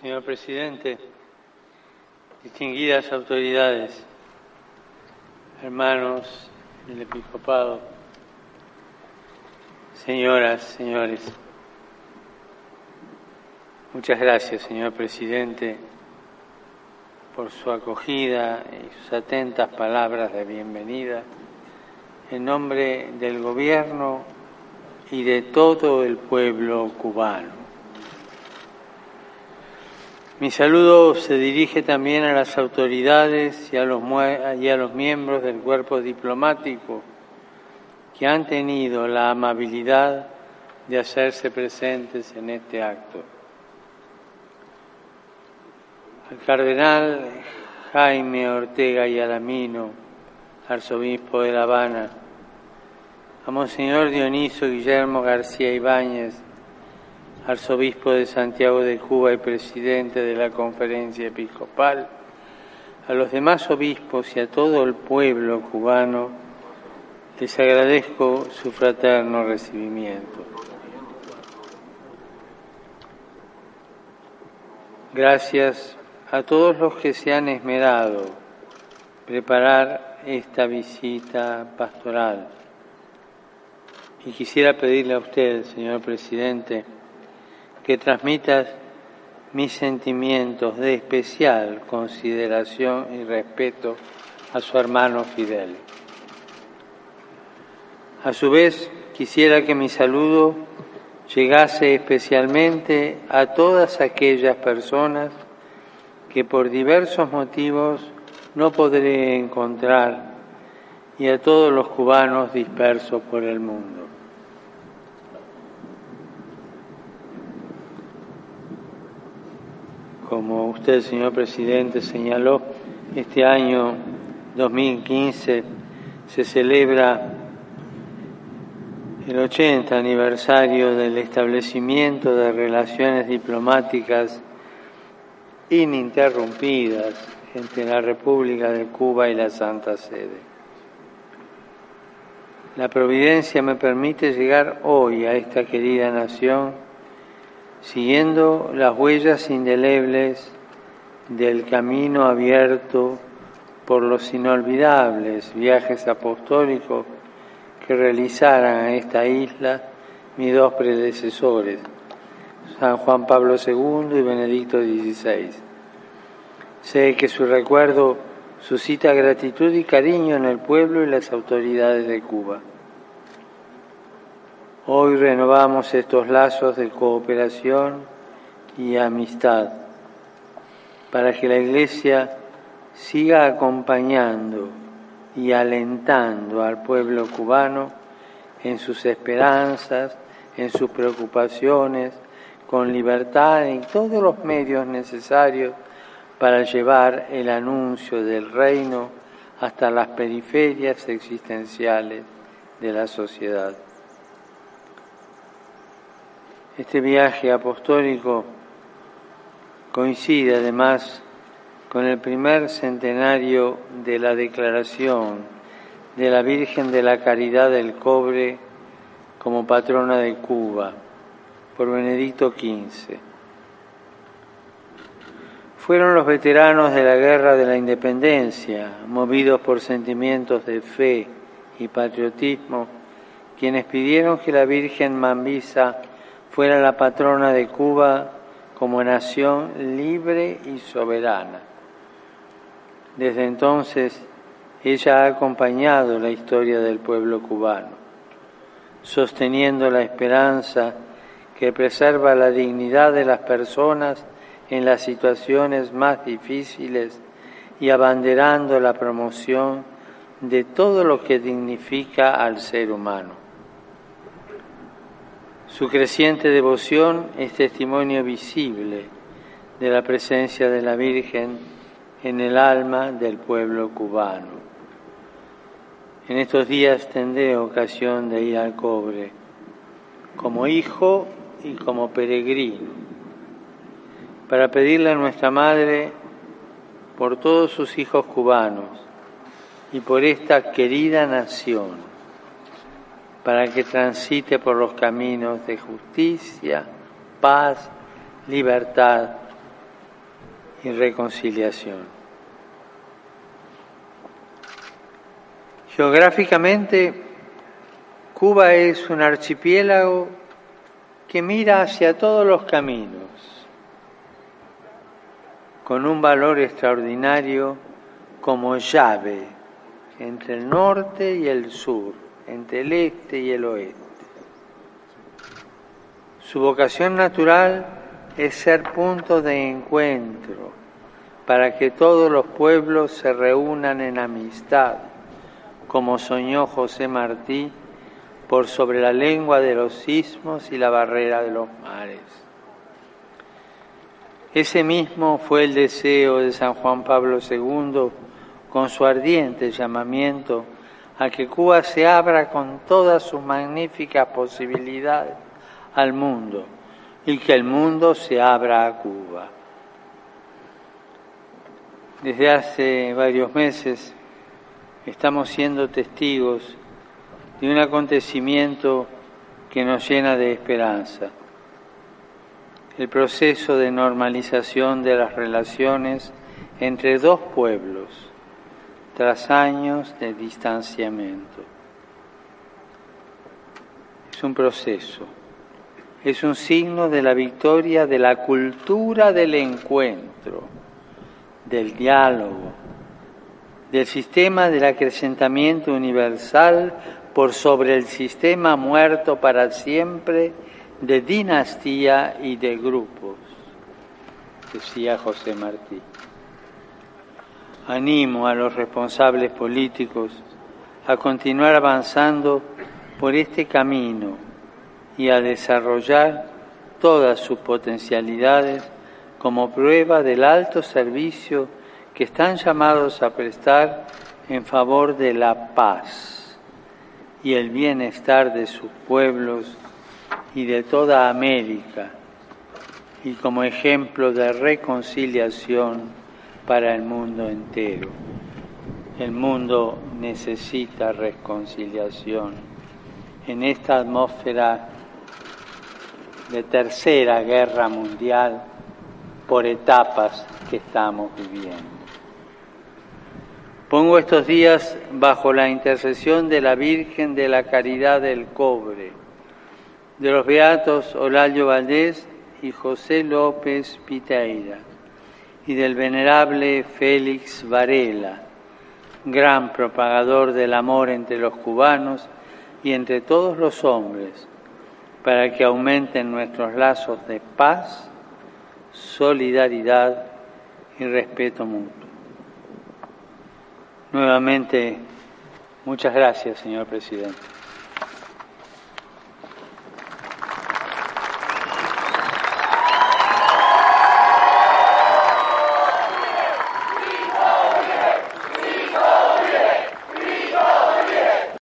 Señor presidente, distinguidas autoridades, hermanos del episcopado, señoras, señores, muchas gracias, señor presidente, por su acogida y sus atentas palabras de bienvenida en nombre del gobierno y de todo el pueblo cubano. Mi saludo se dirige también a las autoridades y a los, y a los miembros del cuerpo diplomático que han tenido la amabilidad de hacerse presentes en este acto. Al cardenal Jaime Ortega y Alamino, arzobispo de La Habana, a Monseñor Dioniso Guillermo García Ibáñez, arzobispo de Santiago de Cuba y presidente de la conferencia episcopal, a los demás obispos y a todo el pueblo cubano, les agradezco su fraterno recibimiento. Gracias a todos los que se han esmerado preparar esta visita pastoral. Y quisiera pedirle a usted, señor presidente, que transmitas mis sentimientos de especial consideración y respeto a su hermano Fidel. A su vez, quisiera que mi saludo llegase especialmente a todas aquellas personas que por diversos motivos no podré encontrar y a todos los cubanos dispersos por el mundo. Como usted, señor presidente, señaló, este año 2015 se celebra el 80 aniversario del establecimiento de relaciones diplomáticas ininterrumpidas entre la República de Cuba y la Santa Sede. La providencia me permite llegar hoy a esta querida nación siguiendo las huellas indelebles del camino abierto por los inolvidables viajes apostólicos que realizaran a esta isla mis dos predecesores, San Juan Pablo II y Benedicto XVI. Sé que su recuerdo suscita gratitud y cariño en el pueblo y las autoridades de Cuba. Hoy renovamos estos lazos de cooperación y amistad para que la Iglesia siga acompañando y alentando al pueblo cubano en sus esperanzas, en sus preocupaciones, con libertad y todos los medios necesarios para llevar el anuncio del reino hasta las periferias existenciales de la sociedad. Este viaje apostólico coincide además con el primer centenario de la declaración de la Virgen de la Caridad del Cobre como patrona de Cuba por Benedicto XV. Fueron los veteranos de la Guerra de la Independencia, movidos por sentimientos de fe y patriotismo, quienes pidieron que la Virgen Mambisa fuera la patrona de Cuba como nación libre y soberana. Desde entonces, ella ha acompañado la historia del pueblo cubano, sosteniendo la esperanza que preserva la dignidad de las personas en las situaciones más difíciles y abanderando la promoción de todo lo que dignifica al ser humano. Su creciente devoción es testimonio visible de la presencia de la Virgen en el alma del pueblo cubano. En estos días tendré ocasión de ir al cobre como hijo y como peregrino para pedirle a nuestra Madre por todos sus hijos cubanos y por esta querida nación para que transite por los caminos de justicia, paz, libertad y reconciliación. Geográficamente, Cuba es un archipiélago que mira hacia todos los caminos, con un valor extraordinario como llave entre el norte y el sur, entre el este y el oeste. Su vocación natural es ser punto de encuentro para que todos los pueblos se reúnan en amistad, como soñó José Martí por sobre la lengua de los ismos y la barrera de los mares. Ese mismo fue el deseo de San Juan Pablo II con su ardiente llamamiento a que Cuba se abra con todas sus magníficas posibilidades al mundo y que el mundo se abra a Cuba. Desde hace varios meses estamos siendo testigos de un acontecimiento que nos llena de esperanza. El proceso de normalización de las relaciones entre dos pueblos tras años de distanciamiento. Es un proceso, es un signo de la victoria de la cultura del encuentro, del diálogo, del sistema del acrecentamiento universal por sobre el sistema muerto para siempre de dinastía y de grupos, decía José Martí. Animo a los responsables políticos a continuar avanzando por este camino y a desarrollar todas sus potencialidades como prueba del alto servicio que están llamados a prestar en favor de la paz y el bienestar de sus pueblos y de toda América, y como ejemplo de reconciliación para el mundo entero. El mundo necesita reconciliación en esta atmósfera de tercera guerra mundial por etapas que estamos viviendo. Pongo estos días bajo la intercesión de la Virgen de la Caridad del Cobre, de los beatos Olalio Valdés y José López Piteira, y del venerable Félix Varela, gran propagador del amor entre los cubanos y entre todos los hombres, para que aumenten nuestros lazos de paz, solidaridad y respeto mutuo. Nuevamente, muchas gracias, señor presidente.